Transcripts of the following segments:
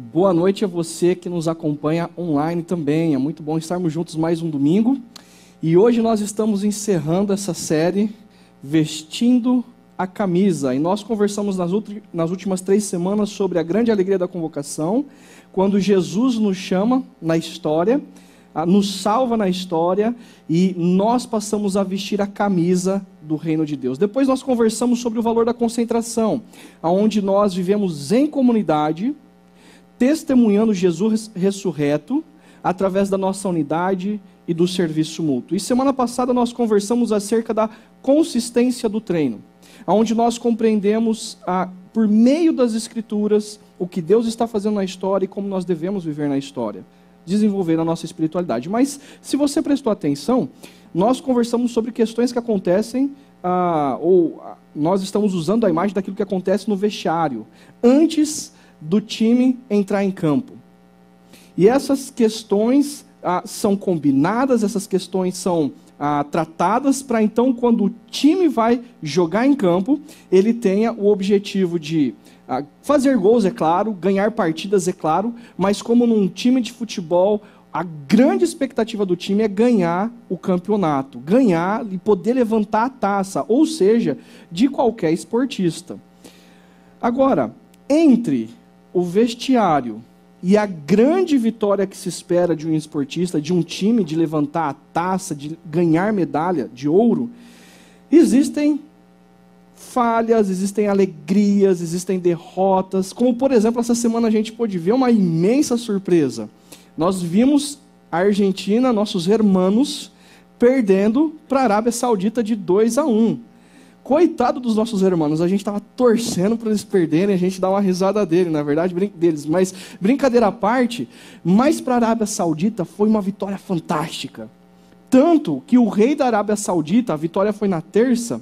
Boa noite a você que nos acompanha online também. É muito bom estarmos juntos mais um domingo. E hoje nós estamos encerrando essa série Vestindo a Camisa. E nós conversamos nas, últimas três semanas sobre a grande alegria da convocação, quando Jesus nos chama na história, nos salva na história e nós passamos a vestir a camisa do reino de Deus. Depois nós conversamos sobre o valor da concentração, aonde nós vivemos em comunidade testemunhando Jesus ressurreto através da nossa unidade e do serviço mútuo. E semana passada nós conversamos acerca da consistência do treino, onde nós compreendemos a, por meio das escrituras o que Deus está fazendo na história e como nós devemos viver na história, desenvolver a nossa espiritualidade. Mas se você prestou atenção, nós conversamos sobre questões que acontecem ah, ou ah, nós estamos usando a imagem daquilo que acontece no vestiário antes do time entrar em campo. E essas questões ah, são combinadas, essas questões são ah, tratadas para então, quando o time vai jogar em campo, ele tenha o objetivo de ah, fazer gols, é claro, ganhar partidas, é claro, mas como num time de futebol, a grande expectativa do time é ganhar o campeonato, ganhar e poder levantar a taça, ou seja, de qualquer esportista. Agora, entre o vestiário e a grande vitória que se espera de um esportista, de um time, de levantar a taça, de ganhar medalha de ouro, existem falhas, existem alegrias, existem derrotas. Como, por exemplo, essa semana a gente pôde ver uma imensa surpresa. Nós vimos a Argentina, nossos irmãos, perdendo para a Arábia Saudita de 2 a 1. Coitado dos nossos irmãos, a gente estava torcendo para eles perderem, a gente dá uma risada dele, na verdade, deles. Mas, brincadeira à parte, mas para a Arábia Saudita foi uma vitória fantástica. Tanto que o rei da Arábia Saudita, a vitória foi na terça,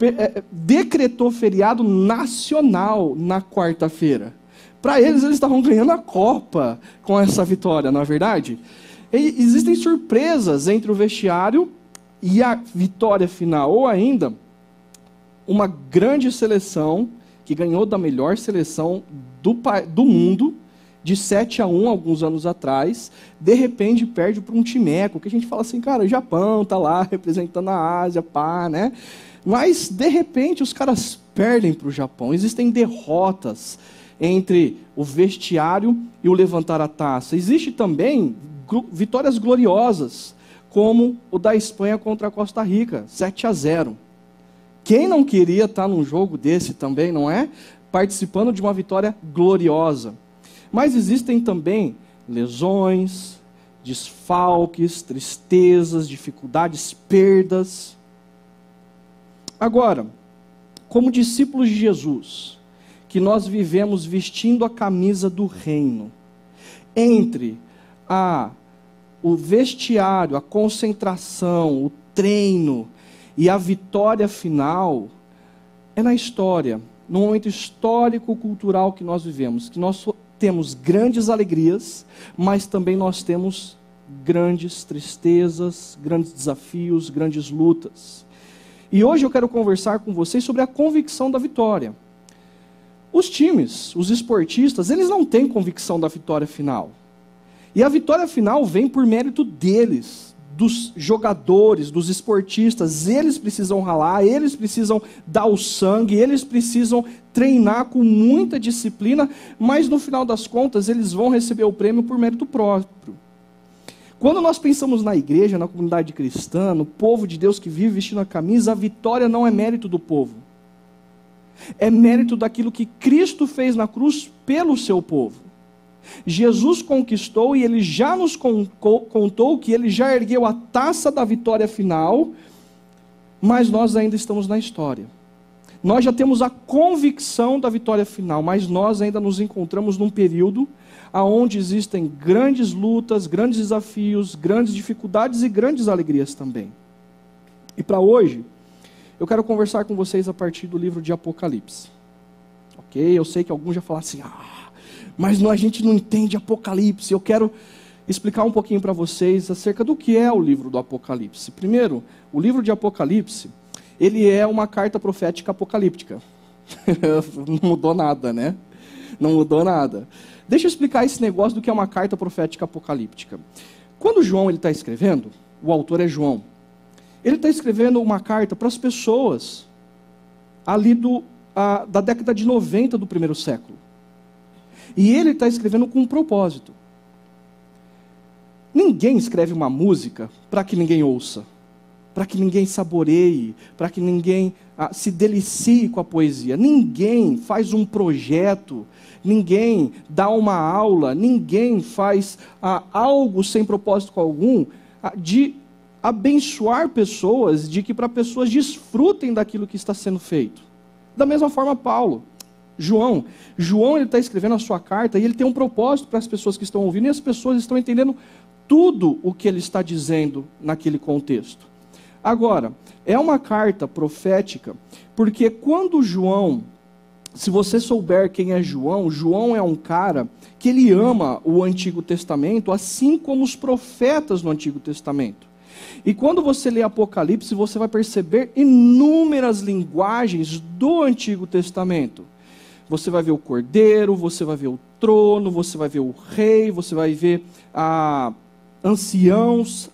é, decretou feriado nacional na quarta-feira. Para eles, eles estavam ganhando a Copa com essa vitória, não é verdade? E existem surpresas entre o vestiário e a vitória final, ou ainda uma grande seleção que ganhou da melhor seleção do, do mundo, de 7 a 1 alguns anos atrás, de repente perde para um timeco, que a gente fala assim, cara, o Japão tá lá representando a Ásia, pá, né? Mas, de repente, os caras perdem para o Japão. Existem derrotas entre o vestiário e o levantar a taça. Existe também vitórias gloriosas, como o da Espanha contra a Costa Rica, 7 a 0. Quem não queria estar num jogo desse também, não é? Participando de uma vitória gloriosa. Mas existem também lesões, desfalques, tristezas, dificuldades, perdas. Agora, como discípulos de Jesus, que nós vivemos vestindo a camisa do reino, entre a o vestiário, a concentração, o treino, e a vitória final é na história, no momento histórico cultural que nós vivemos, que nós temos grandes alegrias, mas também nós temos grandes tristezas, grandes desafios, grandes lutas. E hoje eu quero conversar com vocês sobre a convicção da vitória. Os times, os esportistas, eles não têm convicção da vitória final. E a vitória final vem por mérito deles, dos jogadores, dos esportistas, eles precisam ralar, eles precisam dar o sangue, eles precisam treinar com muita disciplina, mas no final das contas eles vão receber o prêmio por mérito próprio. Quando nós pensamos na igreja, na comunidade cristã, no povo de Deus que vive vestindo a camisa, a vitória não é mérito do povo. É mérito daquilo que Cristo fez na cruz pelo seu povo. Jesus conquistou e ele já nos contou que ele já ergueu a taça da vitória final, mas nós ainda estamos na história. Nós já temos a convicção da vitória final, mas nós ainda nos encontramos num período aonde existem grandes lutas, grandes desafios, grandes dificuldades e grandes alegrias também. E para hoje, eu quero conversar com vocês a partir do livro de Apocalipse. Ok? Eu sei que alguns já falaram assim, ah, mas a gente não entende Apocalipse. Eu quero explicar um pouquinho para vocês acerca do que é o livro do Apocalipse. Primeiro, o livro de Apocalipse, ele é uma carta profética apocalíptica. não mudou nada, né? Não mudou nada. Deixa eu explicar esse negócio do que é uma carta profética apocalíptica. Quando João está escrevendo, o autor é João, ele está escrevendo uma carta para as pessoas ali do, a, da década de 90 do primeiro século. E ele está escrevendo com um propósito. Ninguém escreve uma música para que ninguém ouça, para que ninguém saboreie, para que ninguém ah, se delicie com a poesia. Ninguém faz um projeto, ninguém dá uma aula, ninguém faz ah, algo sem propósito algum ah, de abençoar pessoas, de que para pessoas desfrutem daquilo que está sendo feito. Da mesma forma, Paulo. João, João ele está escrevendo a sua carta e ele tem um propósito para as pessoas que estão ouvindo e as pessoas estão entendendo tudo o que ele está dizendo naquele contexto. Agora, é uma carta profética, porque quando João, se você souber quem é João, João é um cara que ele ama o Antigo Testamento, assim como os profetas no Antigo Testamento. E quando você lê Apocalipse, você vai perceber inúmeras linguagens do Antigo Testamento. Você vai ver o cordeiro, você vai ver o trono, você vai ver o rei, você vai ver a anciãos.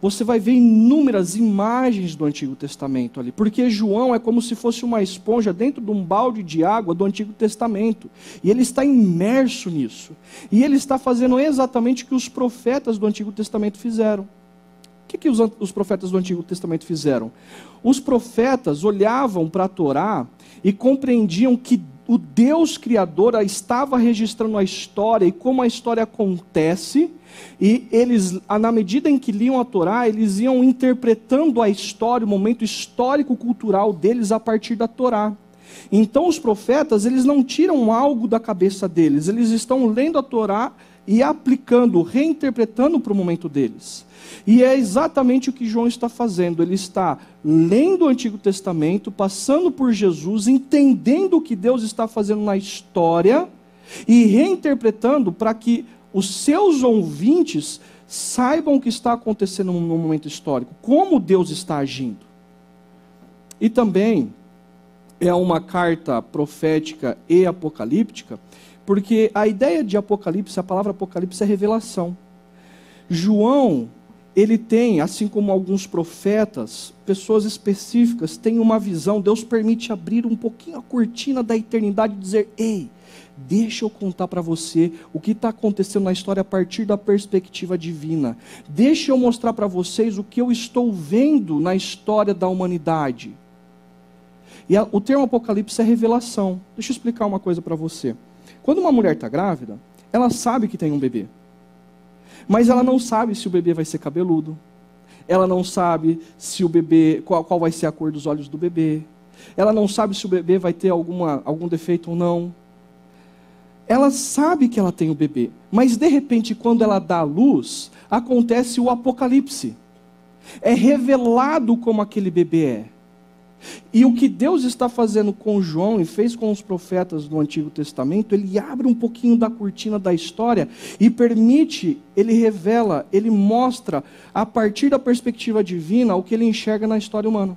Você vai ver inúmeras imagens do Antigo Testamento ali, porque João é como se fosse uma esponja dentro de um balde de água do Antigo Testamento, e ele está imerso nisso, e ele está fazendo exatamente o que os profetas do Antigo Testamento fizeram. O que, que os, os profetas do Antigo Testamento fizeram? Os profetas olhavam para a Torá e compreendiam que o Deus Criador estava registrando a história e como a história acontece, e eles, na medida em que liam a Torá, eles iam interpretando a história, o momento histórico-cultural deles a partir da Torá. Então os profetas, eles não tiram algo da cabeça deles, eles estão lendo a Torá e aplicando, reinterpretando para o momento deles. E é exatamente o que João está fazendo. Ele está lendo o Antigo Testamento, passando por Jesus, entendendo o que Deus está fazendo na história e reinterpretando para que os seus ouvintes saibam o que está acontecendo no momento histórico, como Deus está agindo. E também é uma carta profética e apocalíptica, porque a ideia de Apocalipse, a palavra Apocalipse é revelação. João ele tem, assim como alguns profetas, pessoas específicas, têm uma visão. Deus permite abrir um pouquinho a cortina da eternidade e dizer: Ei, deixa eu contar para você o que está acontecendo na história a partir da perspectiva divina. Deixa eu mostrar para vocês o que eu estou vendo na história da humanidade. E a, o termo Apocalipse é revelação. Deixa eu explicar uma coisa para você. Quando uma mulher está grávida, ela sabe que tem um bebê. Mas ela não sabe se o bebê vai ser cabeludo. Ela não sabe se o bebê qual, qual vai ser a cor dos olhos do bebê. Ela não sabe se o bebê vai ter alguma, algum defeito ou não. Ela sabe que ela tem o bebê, mas de repente, quando ela dá a luz, acontece o apocalipse. É revelado como aquele bebê é. E o que Deus está fazendo com João e fez com os profetas do Antigo Testamento, ele abre um pouquinho da cortina da história e permite, ele revela, ele mostra, a partir da perspectiva divina, o que ele enxerga na história humana.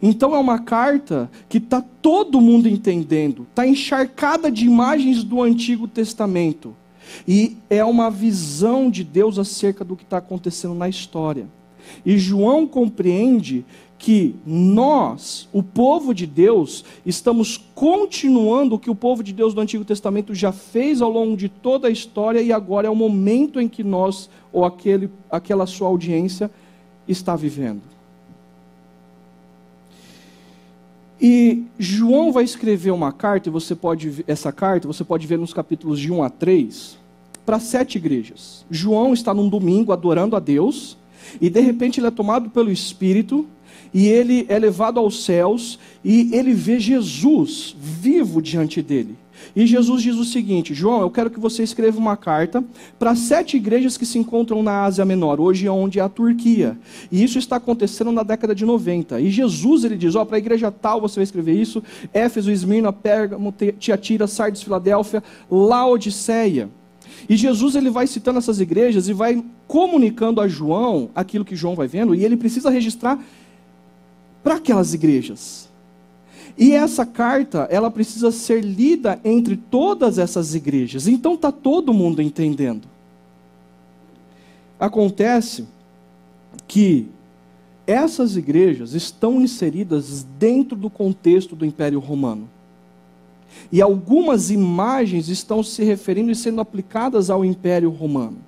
Então é uma carta que está todo mundo entendendo, está encharcada de imagens do Antigo Testamento. E é uma visão de Deus acerca do que está acontecendo na história. E João compreende que nós, o povo de Deus, estamos continuando o que o povo de Deus do Antigo Testamento já fez ao longo de toda a história e agora é o momento em que nós, ou aquele, aquela sua audiência, está vivendo. E João vai escrever uma carta, e você pode essa carta, você pode ver nos capítulos de 1 a 3, para sete igrejas. João está num domingo adorando a Deus, e de repente ele é tomado pelo Espírito, e ele é levado aos céus e ele vê Jesus vivo diante dele. E Jesus diz o seguinte: João, eu quero que você escreva uma carta para sete igrejas que se encontram na Ásia Menor, hoje é onde é a Turquia. E isso está acontecendo na década de 90. E Jesus ele diz: ó, oh, para a igreja tal você vai escrever isso: Éfeso, Esmirna, Pérgamo, Tiatira, Sardes, Filadélfia, Laodiceia. E Jesus ele vai citando essas igrejas e vai comunicando a João aquilo que João vai vendo, e ele precisa registrar para aquelas igrejas. E essa carta, ela precisa ser lida entre todas essas igrejas. Então está todo mundo entendendo. Acontece que essas igrejas estão inseridas dentro do contexto do Império Romano. E algumas imagens estão se referindo e sendo aplicadas ao Império Romano.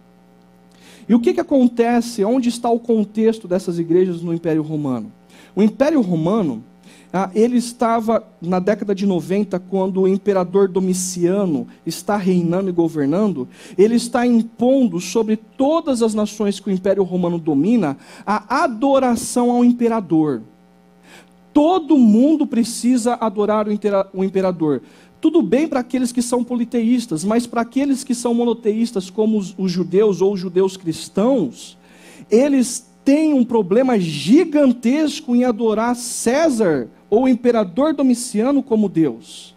E o que, que acontece? Onde está o contexto dessas igrejas no Império Romano? O Império Romano, ah, ele estava na década de 90, quando o imperador Domiciano está reinando e governando, ele está impondo sobre todas as nações que o Império Romano domina a adoração ao imperador. Todo mundo precisa adorar o imperador. Tudo bem para aqueles que são politeístas, mas para aqueles que são monoteístas, como os, os judeus ou os judeus cristãos, eles têm um problema gigantesco em adorar César ou imperador Domiciano como Deus.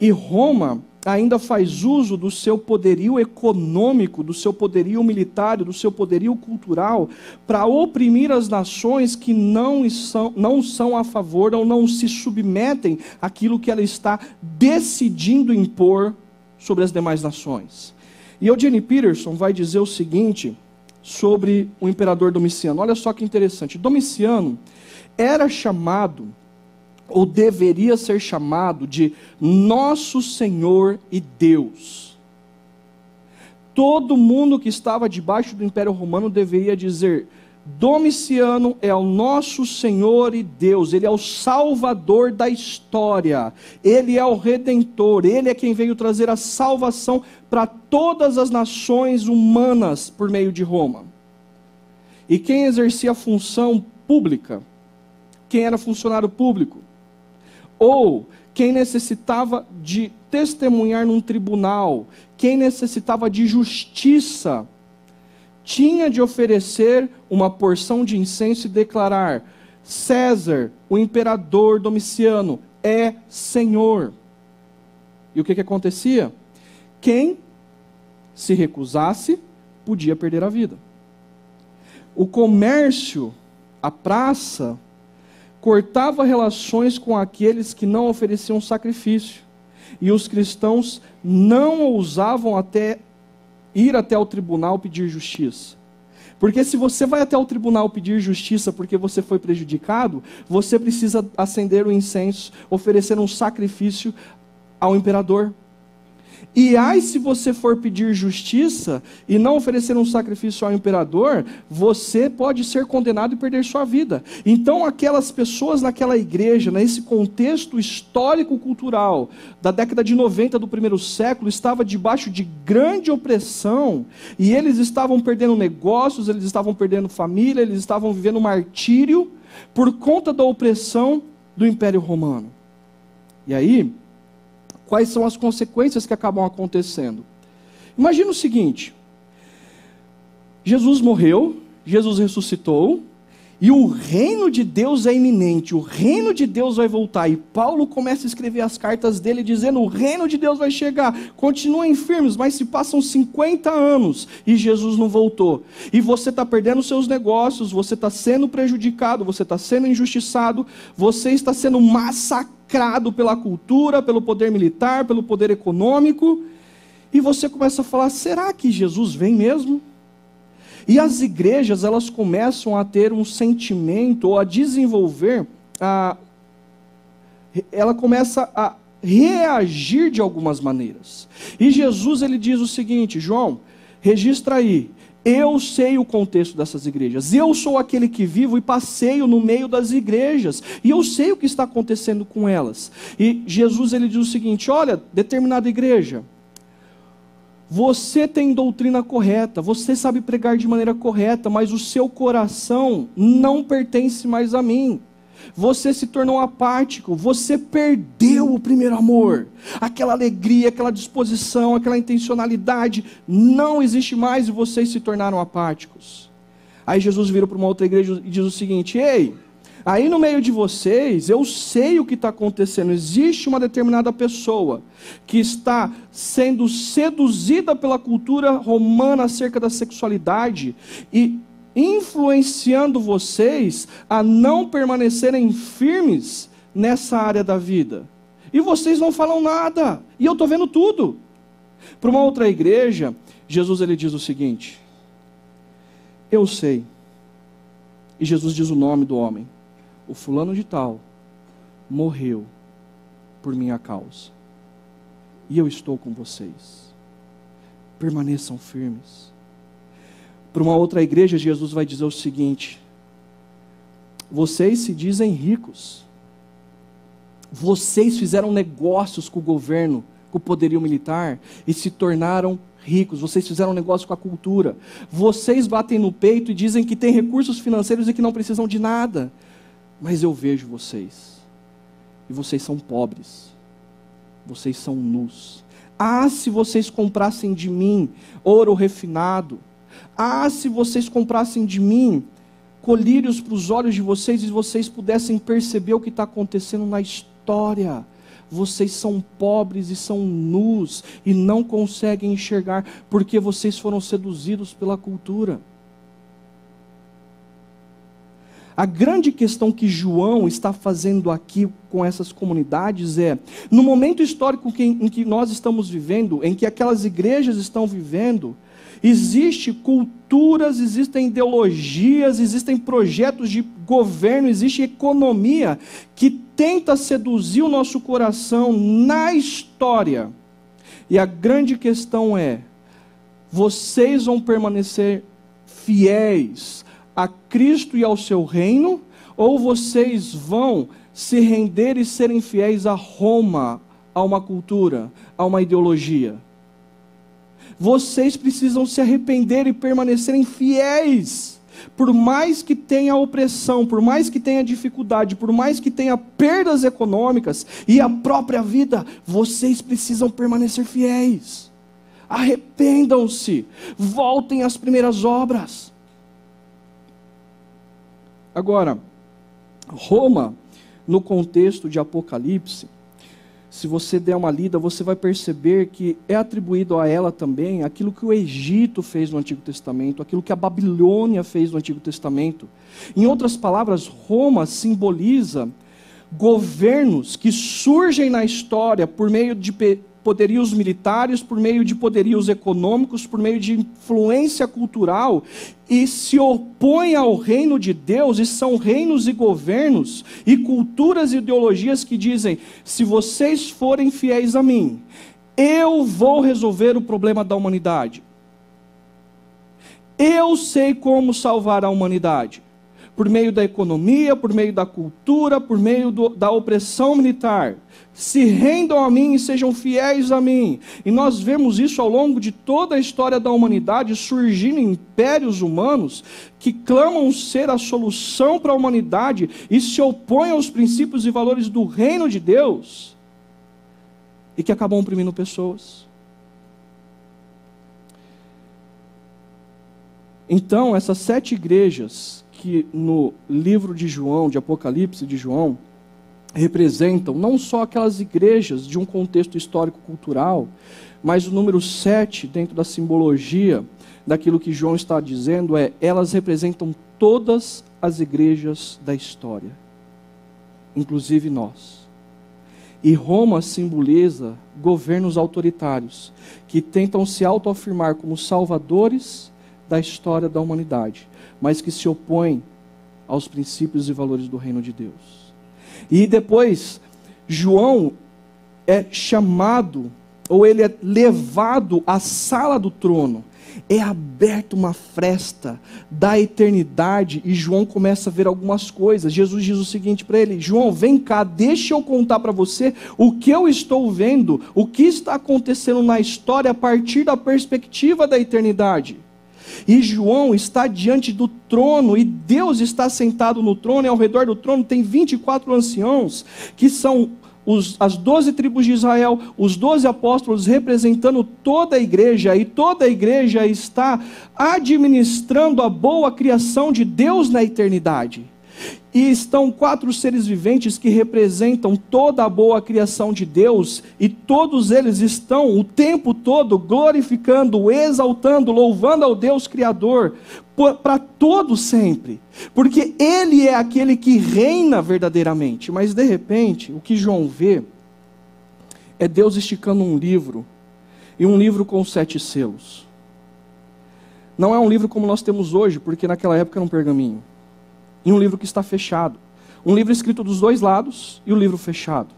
E Roma ainda faz uso do seu poderio econômico, do seu poderio militar, do seu poderio cultural, para oprimir as nações que não são, não são a favor ou não se submetem àquilo que ela está decidindo impor sobre as demais nações. E Eugene Peterson vai dizer o seguinte sobre o imperador Domiciano. Olha só que interessante. Domiciano era chamado ou deveria ser chamado de Nosso Senhor e Deus. Todo mundo que estava debaixo do Império Romano deveria dizer: Domiciano é o nosso Senhor e Deus, Ele é o Salvador da história, Ele é o Redentor, Ele é quem veio trazer a salvação para todas as nações humanas por meio de Roma. E quem exercia a função pública? Quem era funcionário público? ou quem necessitava de testemunhar num tribunal, quem necessitava de justiça, tinha de oferecer uma porção de incenso e declarar: César, o imperador Domiciano, é Senhor. E o que, que acontecia? Quem se recusasse podia perder a vida. O comércio, a praça, cortava relações com aqueles que não ofereciam sacrifício. E os cristãos não ousavam até ir até o tribunal pedir justiça. Porque se você vai até o tribunal pedir justiça porque você foi prejudicado, você precisa acender o incenso, oferecer um sacrifício ao imperador. E ai, se você for pedir justiça e não oferecer um sacrifício ao imperador, você pode ser condenado e perder sua vida. Então, aquelas pessoas naquela igreja, nesse contexto histórico-cultural da década de 90 do primeiro século, estava debaixo de grande opressão e eles estavam perdendo negócios, eles estavam perdendo família, eles estavam vivendo martírio por conta da opressão do Império Romano. E aí, quais são as consequências que acabam acontecendo. Imagina o seguinte: Jesus morreu, Jesus ressuscitou, e o reino de Deus é iminente, o reino de Deus vai voltar. E Paulo começa a escrever as cartas dele dizendo: o reino de Deus vai chegar. Continuem firmes, mas se passam 50 anos e Jesus não voltou. E você está perdendo seus negócios, você está sendo prejudicado, você está sendo injustiçado, você está sendo massacrado pela cultura, pelo poder militar, pelo poder econômico, e você começa a falar: será que Jesus vem mesmo? E as igrejas elas começam a ter um sentimento ou a desenvolver, a, ela começa a reagir de algumas maneiras. E Jesus ele diz o seguinte, João, registra aí, eu sei o contexto dessas igrejas. Eu sou aquele que vivo e passeio no meio das igrejas. E eu sei o que está acontecendo com elas. E Jesus ele diz o seguinte: olha, determinada igreja, você tem doutrina correta, você sabe pregar de maneira correta, mas o seu coração não pertence mais a mim você se tornou apático, você perdeu o primeiro amor, aquela alegria, aquela disposição, aquela intencionalidade, não existe mais e vocês se tornaram apáticos. Aí Jesus vira para uma outra igreja e diz o seguinte: Ei, aí no meio de vocês, eu sei o que está acontecendo. Existe uma determinada pessoa que está sendo seduzida pela cultura romana acerca da sexualidade e influenciando vocês a não permanecerem firmes nessa área da vida. E vocês não falam nada. E eu estou vendo tudo. Para uma outra igreja, Jesus ele diz o seguinte: Eu sei. E Jesus diz o nome do homem. O fulano de tal morreu por minha causa. E eu estou com vocês. Permaneçam firmes. Para uma outra igreja, Jesus vai dizer o seguinte: Vocês se dizem ricos. Vocês fizeram negócios com o governo, com o poderio militar e se tornaram ricos. Vocês fizeram negócio com a cultura. Vocês batem no peito e dizem que têm recursos financeiros e que não precisam de nada. Mas eu vejo vocês. E vocês são pobres. Vocês são nus. Ah, se vocês comprassem de mim ouro refinado. Ah, se vocês comprassem de mim colírios para os olhos de vocês e vocês pudessem perceber o que está acontecendo na história. Vocês são pobres e são nus e não conseguem enxergar porque vocês foram seduzidos pela cultura. A grande questão que João está fazendo aqui com essas comunidades é: no momento histórico em que nós estamos vivendo, em que aquelas igrejas estão vivendo, Existem culturas, existem ideologias, existem projetos de governo, existe economia que tenta seduzir o nosso coração na história. E a grande questão é: vocês vão permanecer fiéis a Cristo e ao seu reino, ou vocês vão se render e serem fiéis a Roma, a uma cultura, a uma ideologia? Vocês precisam se arrepender e permanecerem fiéis. Por mais que tenha opressão, por mais que tenha dificuldade, por mais que tenha perdas econômicas e a própria vida, vocês precisam permanecer fiéis. Arrependam-se, voltem às primeiras obras. Agora, Roma, no contexto de Apocalipse, se você der uma lida, você vai perceber que é atribuído a ela também aquilo que o Egito fez no Antigo Testamento, aquilo que a Babilônia fez no Antigo Testamento. Em outras palavras, Roma simboliza governos que surgem na história por meio de poderios militares, por meio de poderios econômicos, por meio de influência cultural, e se opõem ao reino de Deus, e são reinos e governos, e culturas e ideologias que dizem: se vocês forem fiéis a mim, eu vou resolver o problema da humanidade. Eu sei como salvar a humanidade por meio da economia, por meio da cultura, por meio do, da opressão militar. Se rendam a mim e sejam fiéis a mim. E nós vemos isso ao longo de toda a história da humanidade, surgindo impérios humanos que clamam ser a solução para a humanidade e se opõem aos princípios e valores do reino de Deus e que acabam oprimindo pessoas. Então, essas sete igrejas que no livro de João, de Apocalipse de João, representam não só aquelas igrejas de um contexto histórico-cultural, mas o número sete, dentro da simbologia daquilo que João está dizendo, é elas representam todas as igrejas da história, inclusive nós. E Roma simboliza governos autoritários que tentam se autoafirmar como salvadores da história da humanidade, mas que se opõem aos princípios e valores do reino de Deus. E depois, João é chamado, ou ele é levado à sala do trono. É aberta uma fresta da eternidade e João começa a ver algumas coisas. Jesus diz o seguinte para ele: João, vem cá, deixa eu contar para você o que eu estou vendo, o que está acontecendo na história a partir da perspectiva da eternidade. E João está diante do trono, e Deus está sentado no trono, e ao redor do trono tem 24 anciãos, que são os, as doze tribos de Israel, os doze apóstolos representando toda a igreja, e toda a igreja está administrando a boa criação de Deus na eternidade. E estão quatro seres viventes que representam toda a boa criação de Deus, e todos eles estão o tempo todo glorificando, exaltando, louvando ao Deus Criador, para todo sempre, porque Ele é aquele que reina verdadeiramente. Mas de repente, o que João vê é Deus esticando um livro, e um livro com sete selos. Não é um livro como nós temos hoje, porque naquela época era um pergaminho. E um livro que está fechado. Um livro escrito dos dois lados e o livro fechado.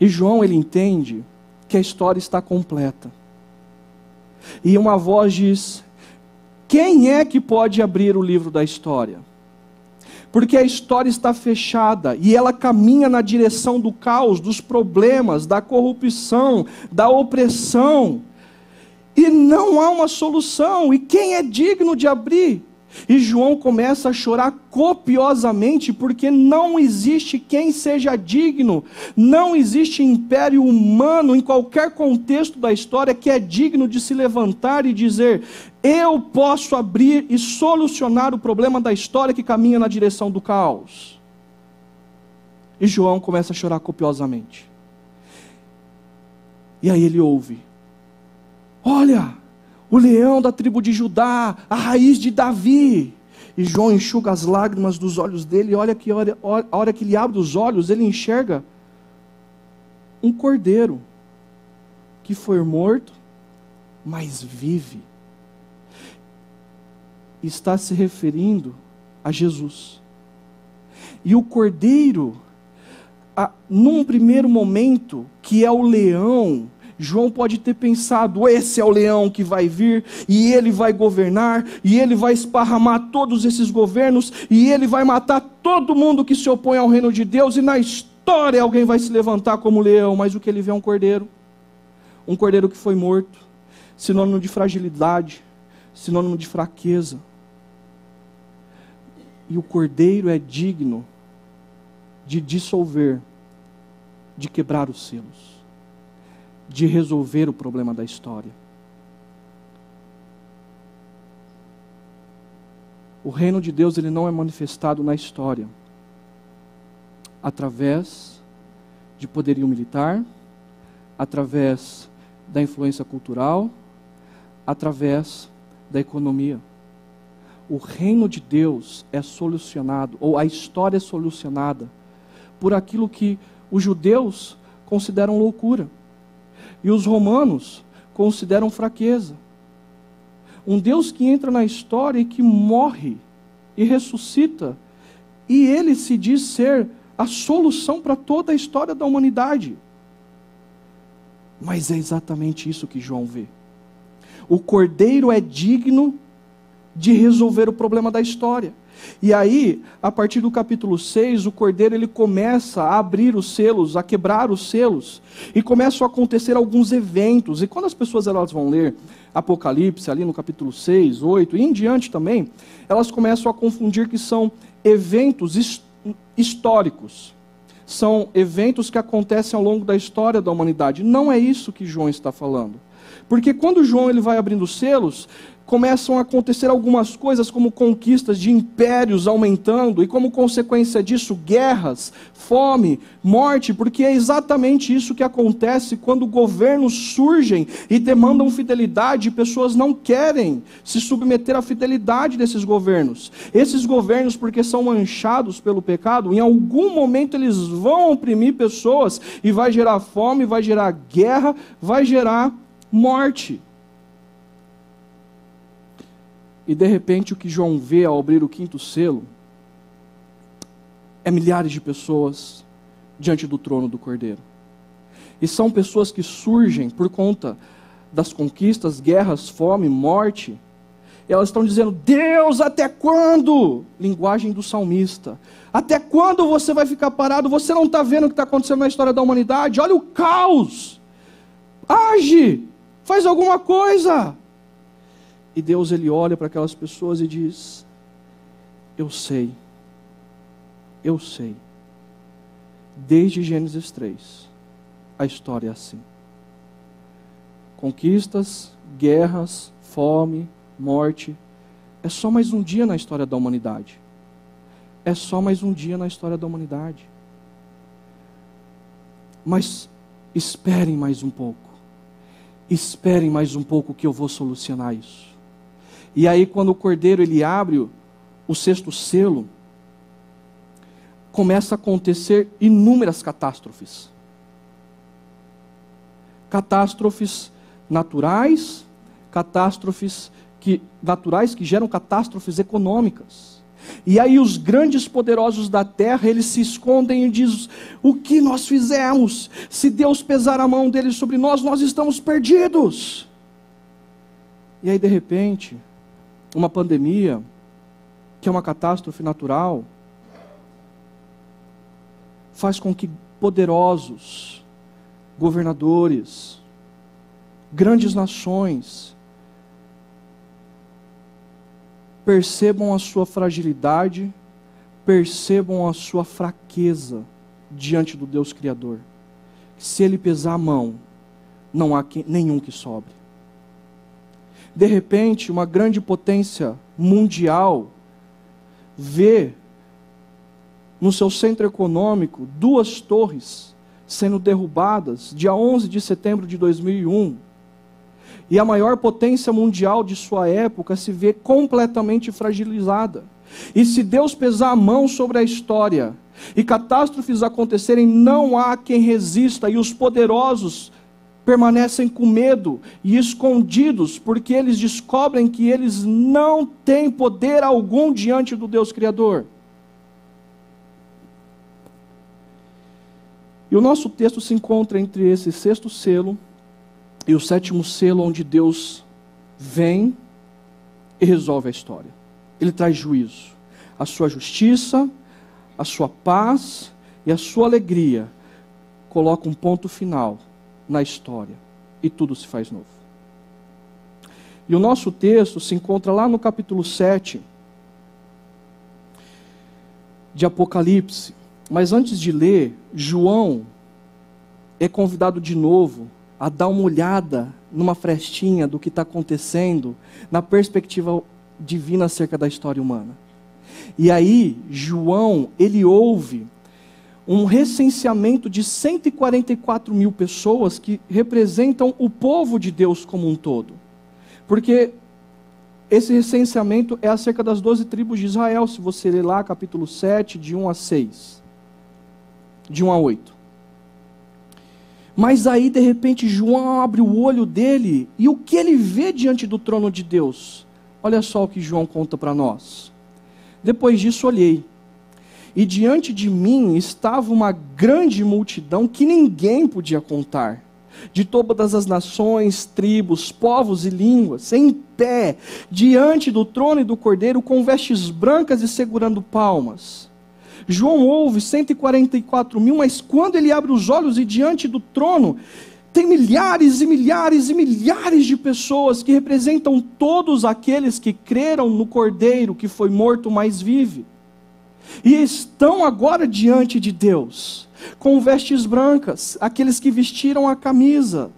E João, ele entende que a história está completa. E uma voz diz: Quem é que pode abrir o livro da história? Porque a história está fechada e ela caminha na direção do caos, dos problemas, da corrupção, da opressão. E não há uma solução. E quem é digno de abrir? E João começa a chorar copiosamente, porque não existe quem seja digno, não existe império humano em qualquer contexto da história que é digno de se levantar e dizer: eu posso abrir e solucionar o problema da história que caminha na direção do caos. E João começa a chorar copiosamente. E aí ele ouve: Olha, o leão da tribo de Judá, a raiz de Davi. E João enxuga as lágrimas dos olhos dele, e olha que hora, a hora que ele abre os olhos, ele enxerga um cordeiro que foi morto, mas vive. Está se referindo a Jesus. E o cordeiro, a, num primeiro momento, que é o leão João pode ter pensado: esse é o leão que vai vir, e ele vai governar, e ele vai esparramar todos esses governos, e ele vai matar todo mundo que se opõe ao reino de Deus, e na história alguém vai se levantar como leão, mas o que ele vê é um cordeiro um cordeiro que foi morto, sinônimo de fragilidade, sinônimo de fraqueza. E o cordeiro é digno de dissolver, de quebrar os selos de resolver o problema da história. O reino de Deus ele não é manifestado na história através de poderio militar, através da influência cultural, através da economia. O reino de Deus é solucionado, ou a história é solucionada, por aquilo que os judeus consideram loucura e os romanos consideram fraqueza. Um Deus que entra na história e que morre e ressuscita, e ele se diz ser a solução para toda a história da humanidade. Mas é exatamente isso que João vê. O cordeiro é digno de resolver o problema da história. E aí, a partir do capítulo 6, o cordeiro ele começa a abrir os selos, a quebrar os selos, e começam a acontecer alguns eventos. E quando as pessoas elas vão ler Apocalipse, ali no capítulo 6, 8 e em diante também, elas começam a confundir que são eventos históricos. São eventos que acontecem ao longo da história da humanidade. Não é isso que João está falando. Porque quando João ele vai abrindo selos, começam a acontecer algumas coisas, como conquistas de impérios aumentando, e como consequência disso, guerras, fome, morte, porque é exatamente isso que acontece quando governos surgem e demandam fidelidade, e pessoas não querem se submeter à fidelidade desses governos. Esses governos, porque são manchados pelo pecado, em algum momento eles vão oprimir pessoas, e vai gerar fome, vai gerar guerra, vai gerar morte. E de repente o que João vê ao abrir o quinto selo é milhares de pessoas diante do trono do Cordeiro. E são pessoas que surgem por conta das conquistas, guerras, fome, morte. E elas estão dizendo: Deus, até quando? Linguagem do salmista. Até quando você vai ficar parado? Você não está vendo o que está acontecendo na história da humanidade? Olha o caos. Age, faz alguma coisa. E Deus ele olha para aquelas pessoas e diz: Eu sei, eu sei. Desde Gênesis 3, a história é assim: conquistas, guerras, fome, morte, É só mais um dia na história da humanidade. É só mais um dia na história da humanidade. Mas esperem mais um pouco. Esperem mais um pouco que eu vou solucionar isso. E aí quando o cordeiro ele abre o sexto selo, começa a acontecer inúmeras catástrofes. Catástrofes naturais, catástrofes que, naturais que geram catástrofes econômicas. E aí os grandes poderosos da terra, eles se escondem e dizem: "O que nós fizemos? Se Deus pesar a mão dele sobre nós, nós estamos perdidos". E aí de repente, uma pandemia, que é uma catástrofe natural, faz com que poderosos, governadores, grandes nações, percebam a sua fragilidade, percebam a sua fraqueza diante do Deus Criador. Se ele pesar a mão, não há nenhum que sobre. De repente, uma grande potência mundial vê no seu centro econômico duas torres sendo derrubadas, dia 11 de setembro de 2001 e a maior potência mundial de sua época se vê completamente fragilizada. E se Deus pesar a mão sobre a história e catástrofes acontecerem, não há quem resista, e os poderosos permanecem com medo e escondidos, porque eles descobrem que eles não têm poder algum diante do Deus Criador. E o nosso texto se encontra entre esse sexto selo e o sétimo selo, onde Deus vem e resolve a história. Ele traz juízo. A sua justiça, a sua paz e a sua alegria coloca um ponto final na história e tudo se faz novo. E o nosso texto se encontra lá no capítulo 7 de Apocalipse. Mas antes de ler, João é convidado de novo a dar uma olhada numa frestinha do que está acontecendo na perspectiva divina acerca da história humana. E aí, João, ele ouve um recenseamento de 144 mil pessoas que representam o povo de Deus como um todo. Porque esse recenseamento é acerca das 12 tribos de Israel, se você ler lá capítulo 7, de 1 a 6. De 1 a 8. Mas aí, de repente, João abre o olho dele e o que ele vê diante do trono de Deus? Olha só o que João conta para nós. Depois disso, olhei, e diante de mim estava uma grande multidão que ninguém podia contar, de todas as nações, tribos, povos e línguas, em pé, diante do trono e do cordeiro, com vestes brancas e segurando palmas. João ouve 144 mil, mas quando ele abre os olhos e diante do trono, tem milhares e milhares e milhares de pessoas que representam todos aqueles que creram no Cordeiro que foi morto, mas vive. E estão agora diante de Deus, com vestes brancas, aqueles que vestiram a camisa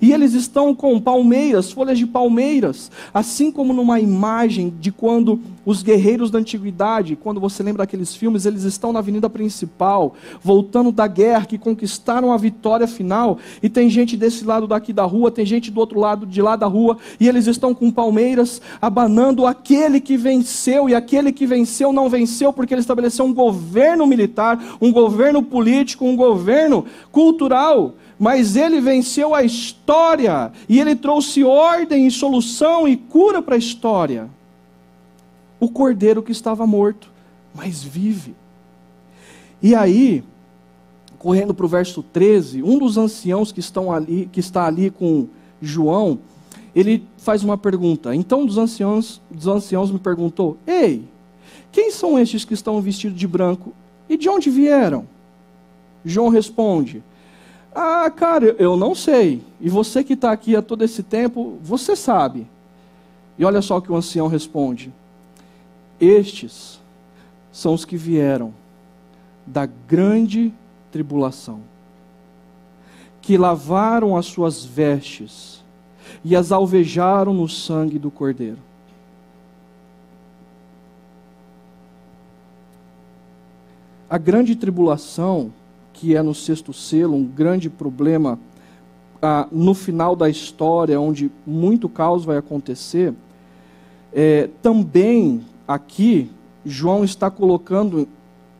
e eles estão com palmeiras, folhas de palmeiras, assim como numa imagem de quando os guerreiros da antiguidade, quando você lembra daqueles filmes, eles estão na avenida principal, voltando da guerra, que conquistaram a vitória final, e tem gente desse lado daqui da rua, tem gente do outro lado de lá da rua, e eles estão com palmeiras, abanando aquele que venceu, e aquele que venceu não venceu porque ele estabeleceu um governo militar, um governo político, um governo cultural mas ele venceu a história e ele trouxe ordem e solução e cura para a história. O cordeiro que estava morto, mas vive. E aí, correndo para o verso 13, um dos anciãos que estão ali, que está ali com João, ele faz uma pergunta. Então, dos anciãos, dos anciãos me perguntou: Ei, quem são estes que estão vestidos de branco e de onde vieram? João responde: ah, cara, eu não sei. E você que está aqui há todo esse tempo, você sabe. E olha só o que o ancião responde: Estes são os que vieram da grande tribulação, que lavaram as suas vestes e as alvejaram no sangue do cordeiro. A grande tribulação, que é no sexto selo, um grande problema ah, no final da história, onde muito caos vai acontecer, é, também aqui João está colocando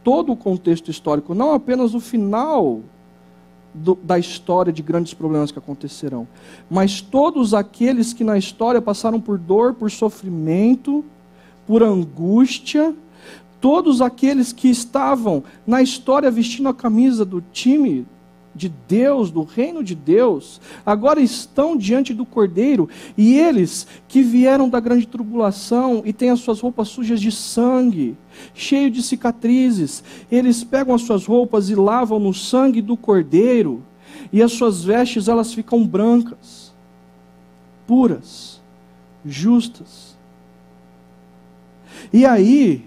todo o contexto histórico, não apenas o final do, da história de grandes problemas que acontecerão, mas todos aqueles que na história passaram por dor, por sofrimento, por angústia, todos aqueles que estavam na história vestindo a camisa do time de Deus, do reino de Deus, agora estão diante do Cordeiro, e eles que vieram da grande tribulação e têm as suas roupas sujas de sangue, cheio de cicatrizes, eles pegam as suas roupas e lavam no sangue do Cordeiro, e as suas vestes elas ficam brancas, puras, justas. E aí,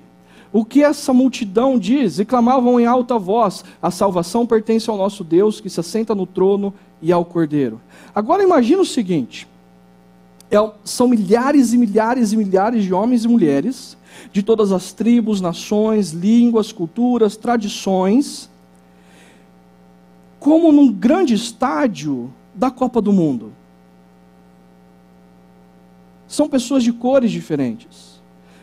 o que essa multidão diz? E clamavam em alta voz: A salvação pertence ao nosso Deus que se assenta no trono e ao Cordeiro. Agora imagina o seguinte: é, são milhares e milhares e milhares de homens e mulheres, de todas as tribos, nações, línguas, culturas, tradições, como num grande estádio da Copa do Mundo. São pessoas de cores diferentes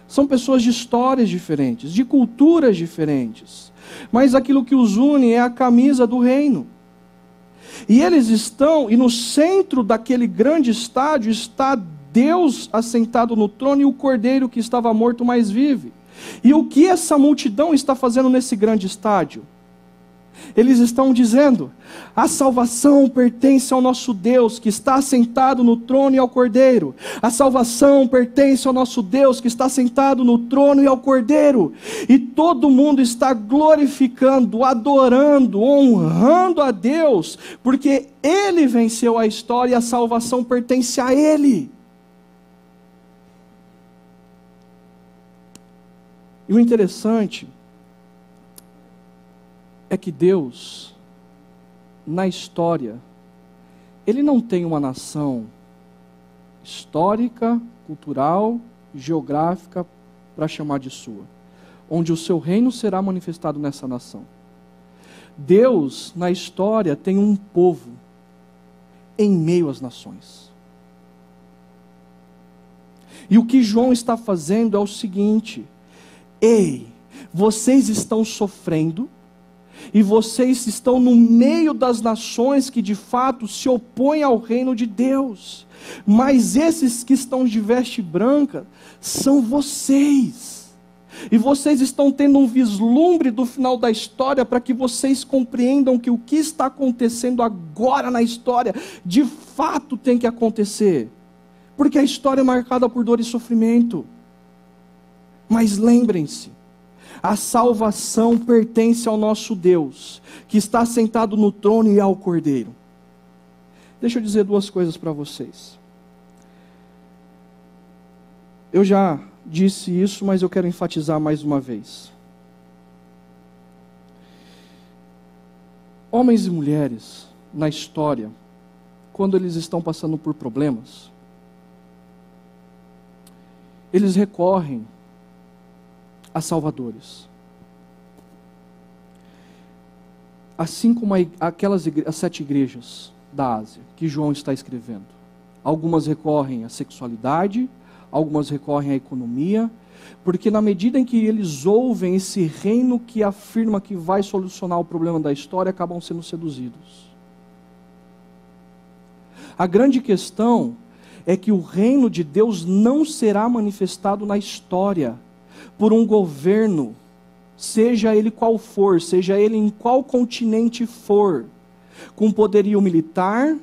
são pessoas de histórias diferentes, de culturas diferentes. Mas aquilo que os une é a camisa do reino. E eles estão, e no centro daquele grande estádio está Deus assentado no trono e o cordeiro que estava morto mais vive. E o que essa multidão está fazendo nesse grande estádio? Eles estão dizendo: a salvação pertence ao nosso Deus que está sentado no trono e ao Cordeiro. A salvação pertence ao nosso Deus que está sentado no trono e ao Cordeiro. E todo mundo está glorificando, adorando, honrando a Deus, porque Ele venceu a história e a salvação pertence a Ele. E o interessante é que Deus, na história, Ele não tem uma nação histórica, cultural, geográfica para chamar de sua, onde o seu reino será manifestado nessa nação. Deus, na história, tem um povo em meio às nações. E o que João está fazendo é o seguinte: ei, vocês estão sofrendo, e vocês estão no meio das nações que de fato se opõem ao reino de Deus. Mas esses que estão de veste branca são vocês. E vocês estão tendo um vislumbre do final da história para que vocês compreendam que o que está acontecendo agora na história de fato tem que acontecer. Porque a história é marcada por dor e sofrimento. Mas lembrem-se, a salvação pertence ao nosso Deus, que está sentado no trono e ao Cordeiro. Deixa eu dizer duas coisas para vocês. Eu já disse isso, mas eu quero enfatizar mais uma vez. Homens e mulheres na história, quando eles estão passando por problemas, eles recorrem a salvadores. Assim como aquelas as sete igrejas da Ásia que João está escrevendo. Algumas recorrem à sexualidade, algumas recorrem à economia, porque na medida em que eles ouvem esse reino que afirma que vai solucionar o problema da história, acabam sendo seduzidos. A grande questão é que o reino de Deus não será manifestado na história, por um governo, seja ele qual for, seja ele em qual continente for, com poderio militar,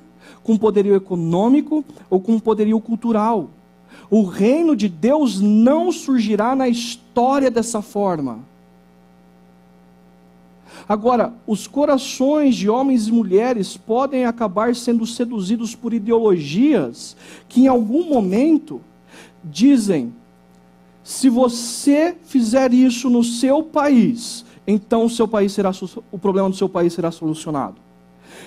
com poderio econômico ou com poderio cultural. O reino de Deus não surgirá na história dessa forma. Agora, os corações de homens e mulheres podem acabar sendo seduzidos por ideologias que, em algum momento, dizem se você fizer isso no seu país, então o seu país será o problema do seu país será solucionado.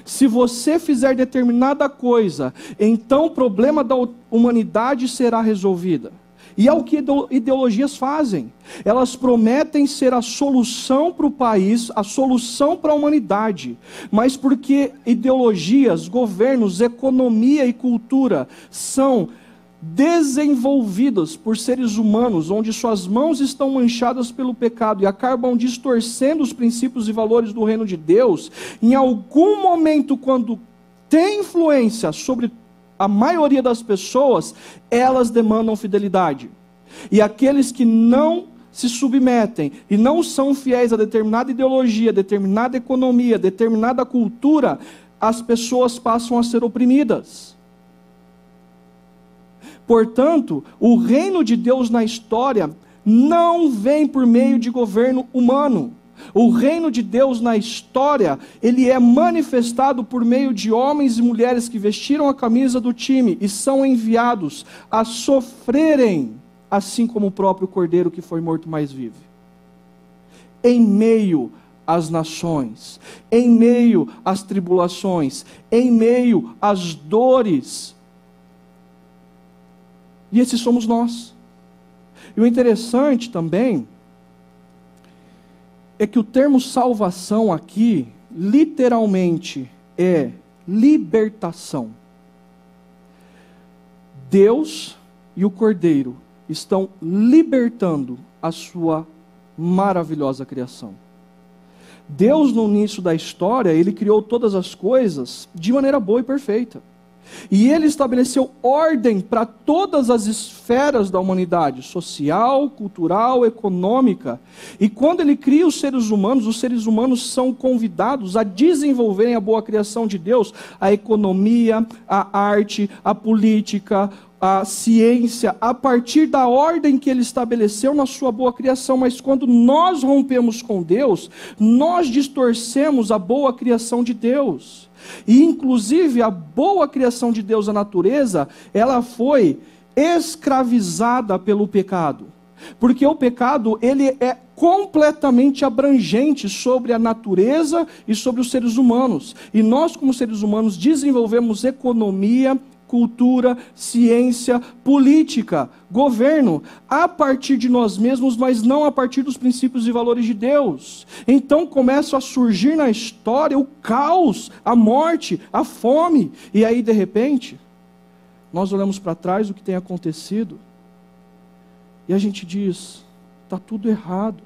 Se você fizer determinada coisa, então o problema da humanidade será resolvido. E é o que ideologias fazem. Elas prometem ser a solução para o país, a solução para a humanidade. Mas porque ideologias, governos, economia e cultura são desenvolvidas por seres humanos, onde suas mãos estão manchadas pelo pecado e acabam distorcendo os princípios e valores do reino de Deus, em algum momento, quando tem influência sobre a maioria das pessoas, elas demandam fidelidade. E aqueles que não se submetem e não são fiéis a determinada ideologia, determinada economia, determinada cultura, as pessoas passam a ser oprimidas. Portanto, o reino de Deus na história não vem por meio de governo humano. O reino de Deus na história, ele é manifestado por meio de homens e mulheres que vestiram a camisa do time e são enviados a sofrerem, assim como o próprio cordeiro que foi morto mais vive. Em meio às nações, em meio às tribulações, em meio às dores. E esses somos nós. E o interessante também é que o termo salvação aqui, literalmente, é libertação. Deus e o Cordeiro estão libertando a sua maravilhosa criação. Deus, no início da história, ele criou todas as coisas de maneira boa e perfeita. E ele estabeleceu ordem para todas as esferas da humanidade, social, cultural, econômica. E quando ele cria os seres humanos, os seres humanos são convidados a desenvolverem a boa criação de Deus, a economia, a arte, a política, a ciência, a partir da ordem que ele estabeleceu na sua boa criação. Mas quando nós rompemos com Deus, nós distorcemos a boa criação de Deus. E inclusive a boa criação de Deus, a natureza, ela foi escravizada pelo pecado. Porque o pecado, ele é completamente abrangente sobre a natureza e sobre os seres humanos. E nós, como seres humanos, desenvolvemos economia, cultura, ciência, política, governo, a partir de nós mesmos, mas não a partir dos princípios e valores de Deus. Então começa a surgir na história o caos, a morte, a fome, e aí de repente, nós olhamos para trás o que tem acontecido e a gente diz: está tudo errado.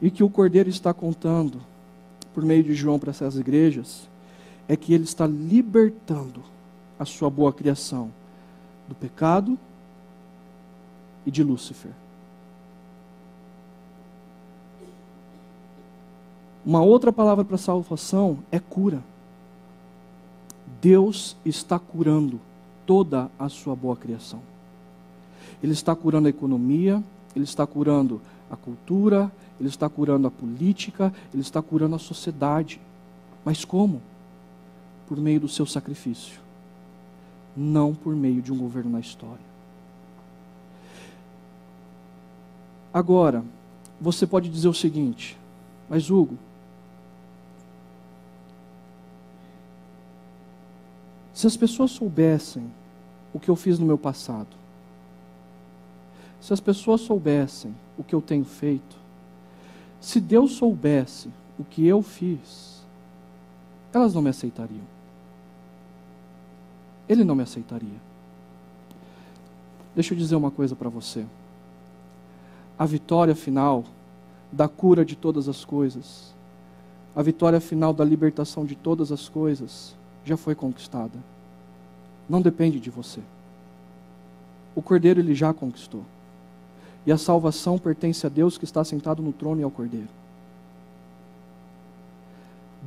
E que o Cordeiro está contando, por meio de João para essas igrejas, é que ele está libertando a sua boa criação do pecado e de Lúcifer. Uma outra palavra para salvação é cura. Deus está curando toda a sua boa criação. Ele está curando a economia, ele está curando a cultura, ele está curando a política, ele está curando a sociedade. Mas como? Por meio do seu sacrifício não por meio de um governo na história. Agora, você pode dizer o seguinte, mas Hugo, se as pessoas soubessem o que eu fiz no meu passado, se as pessoas soubessem o que eu tenho feito, se Deus soubesse o que eu fiz, elas não me aceitariam ele não me aceitaria. Deixa eu dizer uma coisa para você. A vitória final da cura de todas as coisas, a vitória final da libertação de todas as coisas, já foi conquistada. Não depende de você. O Cordeiro ele já conquistou. E a salvação pertence a Deus que está sentado no trono e ao Cordeiro.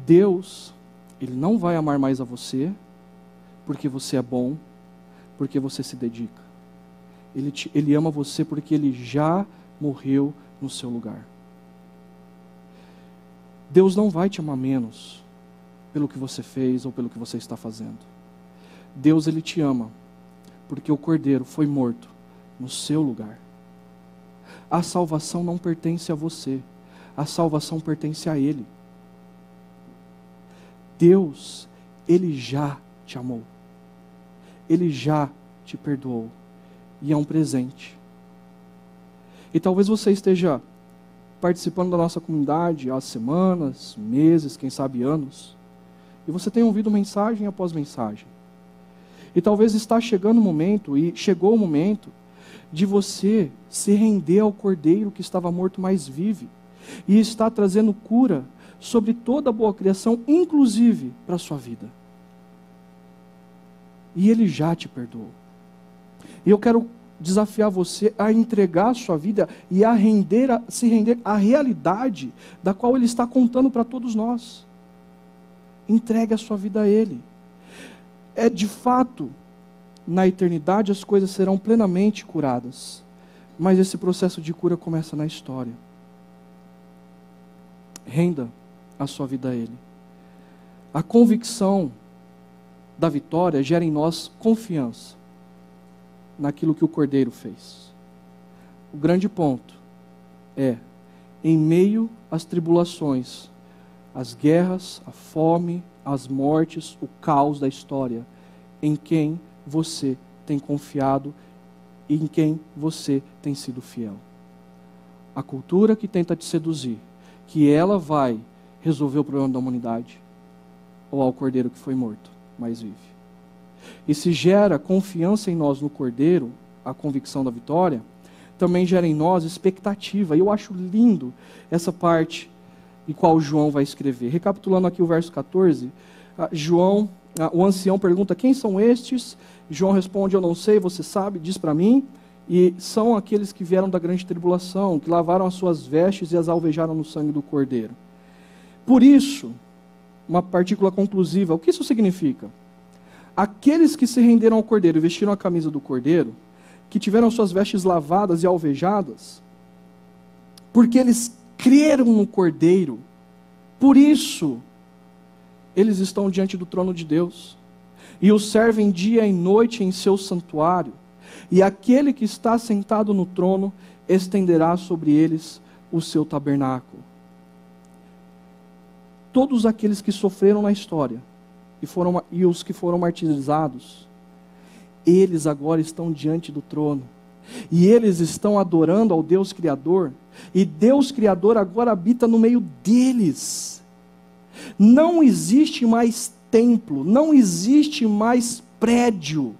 Deus, ele não vai amar mais a você, porque você é bom, porque você se dedica. Ele, te, ele ama você porque ele já morreu no seu lugar. Deus não vai te amar menos pelo que você fez ou pelo que você está fazendo. Deus ele te ama porque o cordeiro foi morto no seu lugar. A salvação não pertence a você, a salvação pertence a ele. Deus, Ele já te amou. Ele já te perdoou. E é um presente. E talvez você esteja participando da nossa comunidade há semanas, meses, quem sabe anos. E você tem ouvido mensagem após mensagem. E talvez está chegando o momento, e chegou o momento, de você se render ao Cordeiro que estava morto, mas vive. E está trazendo cura sobre toda a boa criação, inclusive para a sua vida. E Ele já te perdoou. E eu quero desafiar você a entregar a sua vida e a render, a, se render à realidade da qual Ele está contando para todos nós. Entregue a sua vida a Ele. É de fato, na eternidade as coisas serão plenamente curadas. Mas esse processo de cura começa na história. Renda a sua vida a Ele. A convicção da vitória gera em nós confiança naquilo que o Cordeiro fez. O grande ponto é, em meio às tribulações, as guerras, a fome, as mortes, o caos da história, em quem você tem confiado e em quem você tem sido fiel. A cultura que tenta te seduzir, que ela vai resolver o problema da humanidade, ou ao cordeiro que foi morto, mas vive. E se gera confiança em nós no Cordeiro, a convicção da vitória, também gera em nós expectativa. E eu acho lindo essa parte em qual João vai escrever. Recapitulando aqui o verso 14, ah, João, ah, o ancião pergunta: Quem são estes? João responde: Eu não sei, você sabe, diz para mim. E são aqueles que vieram da grande tribulação, que lavaram as suas vestes e as alvejaram no sangue do Cordeiro. Por isso, uma partícula conclusiva, o que isso significa? Aqueles que se renderam ao cordeiro e vestiram a camisa do cordeiro, que tiveram suas vestes lavadas e alvejadas, porque eles creram no cordeiro, por isso eles estão diante do trono de Deus e o servem dia e noite em seu santuário, e aquele que está sentado no trono estenderá sobre eles o seu tabernáculo. Todos aqueles que sofreram na história e, foram, e os que foram martirizados, eles agora estão diante do trono. E eles estão adorando ao Deus Criador. E Deus Criador agora habita no meio deles. Não existe mais templo, não existe mais prédio.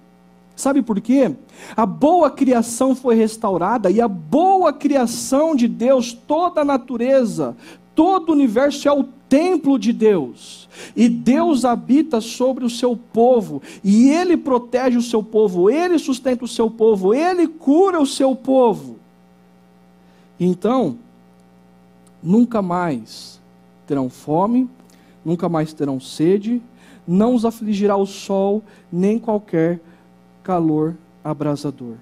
Sabe por quê? A boa criação foi restaurada e a boa criação de Deus, toda a natureza, todo o universo é o templo de Deus. E Deus habita sobre o seu povo, e Ele protege o seu povo, Ele sustenta o seu povo, Ele cura o seu povo. Então, nunca mais terão fome, nunca mais terão sede, não os afligirá o sol, nem qualquer calor abrasador.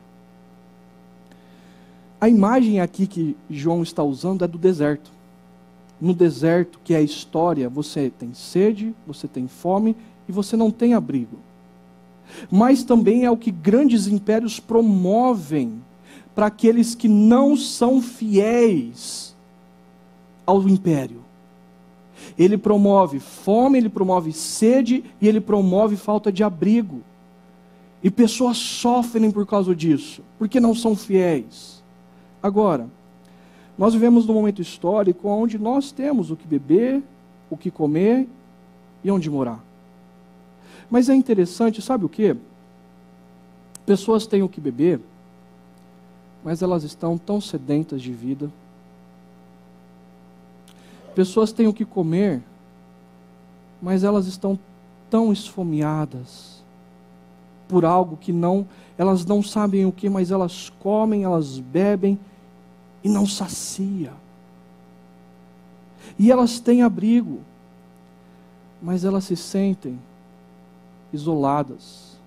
A imagem aqui que João está usando é do deserto no deserto, que é a história, você tem sede, você tem fome e você não tem abrigo. Mas também é o que grandes impérios promovem para aqueles que não são fiéis ao império. Ele promove fome, ele promove sede e ele promove falta de abrigo. E pessoas sofrem por causa disso, porque não são fiéis. Agora, nós vivemos num momento histórico onde nós temos o que beber, o que comer e onde morar. Mas é interessante, sabe o que? Pessoas têm o que beber, mas elas estão tão sedentas de vida. Pessoas têm o que comer, mas elas estão tão esfomeadas por algo que não, elas não sabem o que, mas elas comem, elas bebem e não sacia. E elas têm abrigo, mas elas se sentem isoladas,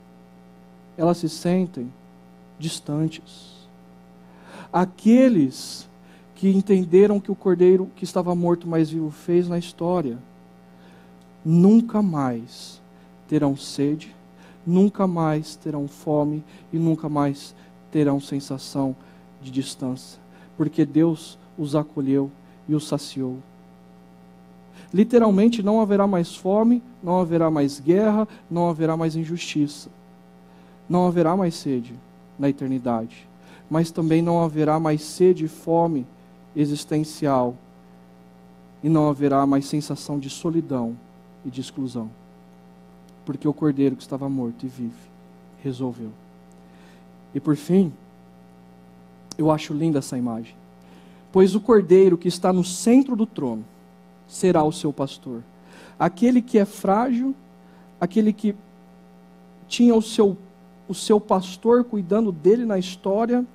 elas se sentem distantes. Aqueles que entenderam que o cordeiro que estava morto, mas vivo, fez na história, nunca mais terão sede, nunca mais terão fome e nunca mais terão sensação de distância porque Deus os acolheu e os saciou. Literalmente, não haverá mais fome, não haverá mais guerra, não haverá mais injustiça. Não haverá mais sede na eternidade. Mas também não haverá mais sede e fome existencial. E não haverá mais sensação de solidão e de exclusão. Porque o cordeiro que estava morto e vive resolveu. E por fim, eu acho linda essa imagem. Pois o cordeiro que está no centro do trono será o seu pastor. Aquele que é frágil, aquele que tinha o seu, o seu pastor cuidando dele na história,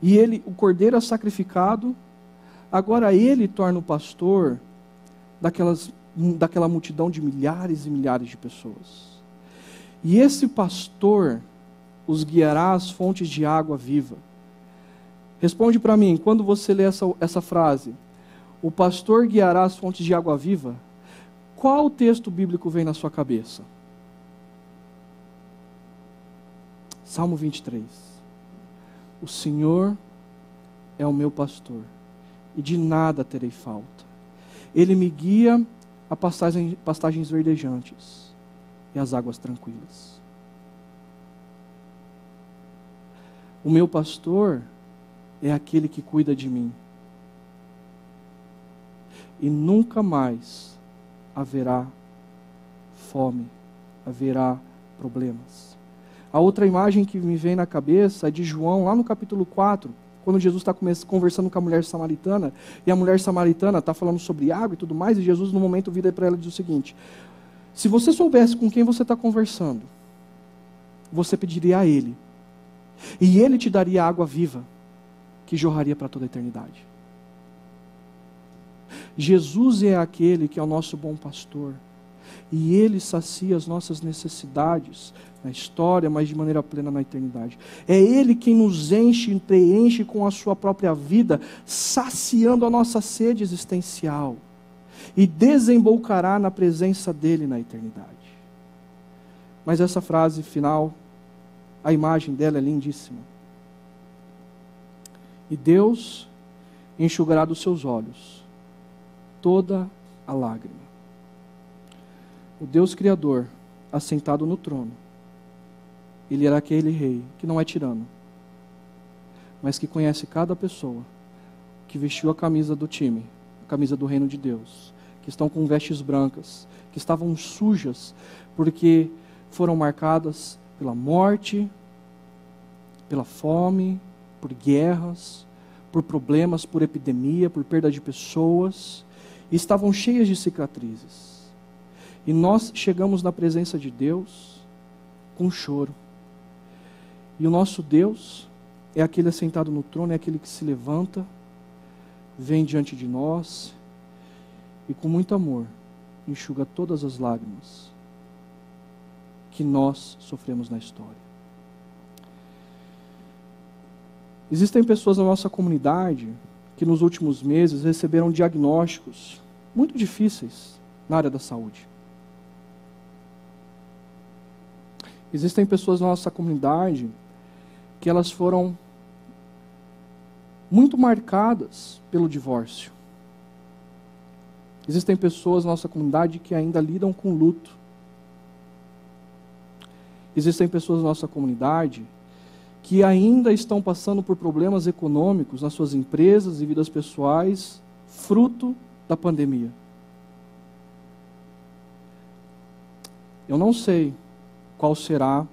e ele, o cordeiro é sacrificado, agora ele torna o pastor daquelas, daquela multidão de milhares e milhares de pessoas. E esse pastor os guiará às fontes de água viva. Responde para mim, quando você lê essa, essa frase, o pastor guiará as fontes de água viva, qual texto bíblico vem na sua cabeça? Salmo 23. O Senhor é o meu pastor, e de nada terei falta. Ele me guia a pastagens, pastagens verdejantes e as águas tranquilas. O meu pastor é aquele que cuida de mim. E nunca mais haverá fome, haverá problemas. A outra imagem que me vem na cabeça é de João, lá no capítulo 4, quando Jesus está conversando com a mulher samaritana, e a mulher samaritana está falando sobre água e tudo mais, e Jesus, no momento, vira para ela e diz o seguinte: Se você soubesse com quem você está conversando, você pediria a Ele, e Ele te daria água viva, que jorraria para toda a eternidade. Jesus é aquele que é o nosso bom pastor. E Ele sacia as nossas necessidades na história, mas de maneira plena na eternidade. É Ele quem nos enche e preenche com a Sua própria vida, saciando a nossa sede existencial. E desembocará na presença dEle na eternidade. Mas essa frase final, a imagem dela é lindíssima. E Deus enxugará dos seus olhos toda a lágrima. O Deus Criador, assentado no trono, ele era aquele rei que não é tirano, mas que conhece cada pessoa que vestiu a camisa do time, a camisa do reino de Deus, que estão com vestes brancas, que estavam sujas porque foram marcadas pela morte, pela fome, por guerras, por problemas, por epidemia, por perda de pessoas, e estavam cheias de cicatrizes. E nós chegamos na presença de Deus com choro. E o nosso Deus é aquele assentado no trono, é aquele que se levanta, vem diante de nós e com muito amor enxuga todas as lágrimas que nós sofremos na história. Existem pessoas na nossa comunidade que nos últimos meses receberam diagnósticos muito difíceis na área da saúde. Existem pessoas na nossa comunidade que elas foram muito marcadas pelo divórcio. Existem pessoas na nossa comunidade que ainda lidam com luto. Existem pessoas na nossa comunidade que ainda estão passando por problemas econômicos nas suas empresas e vidas pessoais, fruto da pandemia. Eu não sei qual será,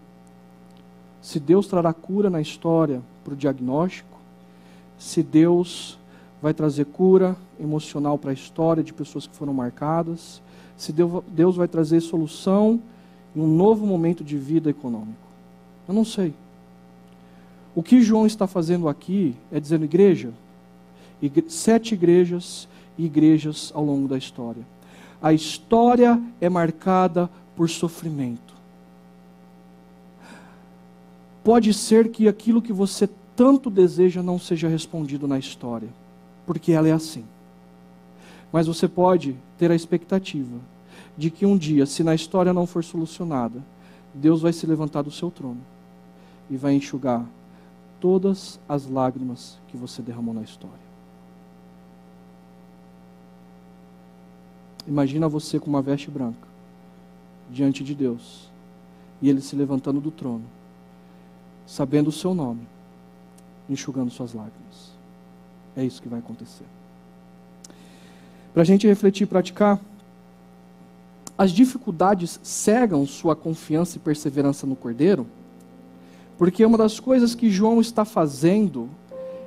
se Deus trará cura na história para o diagnóstico, se Deus vai trazer cura emocional para a história de pessoas que foram marcadas, se Deus vai trazer solução em um novo momento de vida econômico. Eu não sei. O que João está fazendo aqui é dizendo, igreja, sete igrejas e igrejas ao longo da história. A história é marcada por sofrimento. Pode ser que aquilo que você tanto deseja não seja respondido na história, porque ela é assim. Mas você pode ter a expectativa de que um dia, se na história não for solucionada, Deus vai se levantar do seu trono e vai enxugar todas as lágrimas que você derramou na história. Imagina você com uma veste branca diante de Deus e ele se levantando do trono, sabendo o seu nome, enxugando suas lágrimas. É isso que vai acontecer. Para a gente refletir e praticar, as dificuldades cegam sua confiança e perseverança no Cordeiro? Porque uma das coisas que João está fazendo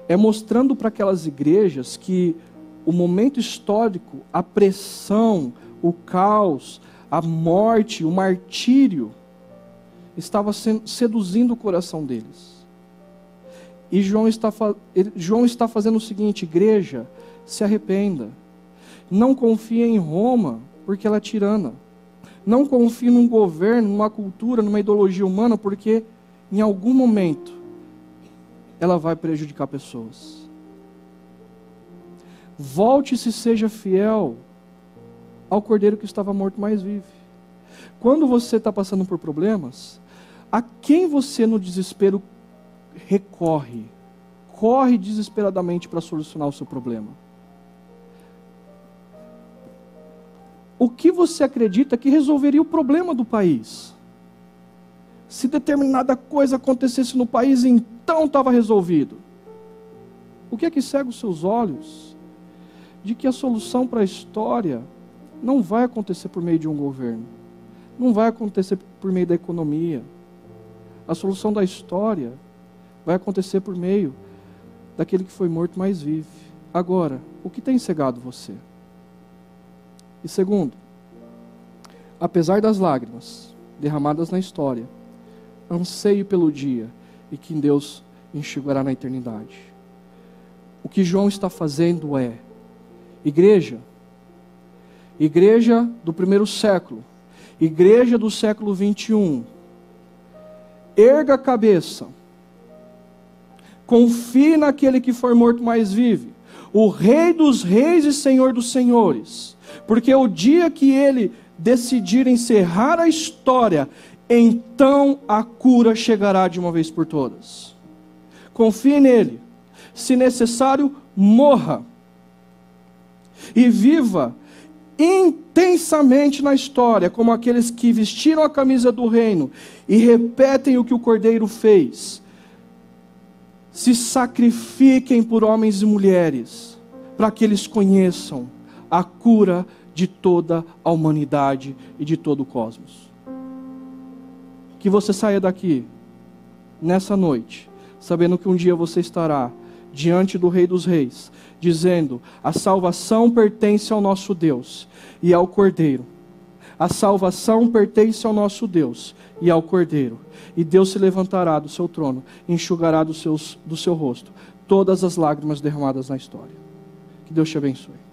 é mostrando para aquelas igrejas que o momento histórico, a pressão, o caos, a morte, o martírio, estava seduzindo o coração deles. E João está, João está fazendo o seguinte: igreja, se arrependa. Não confie em Roma, porque ela é tirana. Não confie num governo, numa cultura, numa ideologia humana, porque em algum momento ela vai prejudicar pessoas. Volte-se, seja fiel ao cordeiro que estava morto, mas vive. Quando você está passando por problemas, a quem você no desespero recorre? Corre desesperadamente para solucionar o seu problema. O que você acredita que resolveria o problema do país? Se determinada coisa acontecesse no país, então estava resolvido. O que é que cega os seus olhos? De que a solução para a história não vai acontecer por meio de um governo, não vai acontecer por meio da economia. A solução da história vai acontecer por meio daquele que foi morto, mas vive. Agora, o que tem cegado você? E segundo, apesar das lágrimas derramadas na história, anseio pelo dia e que Deus enxugará na eternidade. O que João está fazendo é, igreja, igreja do primeiro século, igreja do século 21, erga a cabeça, confie naquele que foi morto, mas vive, o Rei dos Reis e Senhor dos Senhores, porque o dia que ele decidir encerrar a história, então a cura chegará de uma vez por todas. Confie nele, se necessário, morra e viva intensamente na história, como aqueles que vestiram a camisa do reino e repetem o que o cordeiro fez. Se sacrifiquem por homens e mulheres, para que eles conheçam a cura de toda a humanidade e de todo o cosmos. Que você saia daqui, nessa noite, sabendo que um dia você estará diante do Rei dos Reis, dizendo: a salvação pertence ao nosso Deus e ao Cordeiro. A salvação pertence ao nosso Deus e ao Cordeiro. E Deus se levantará do seu trono, enxugará do, seus, do seu rosto todas as lágrimas derramadas na história. Que Deus te abençoe.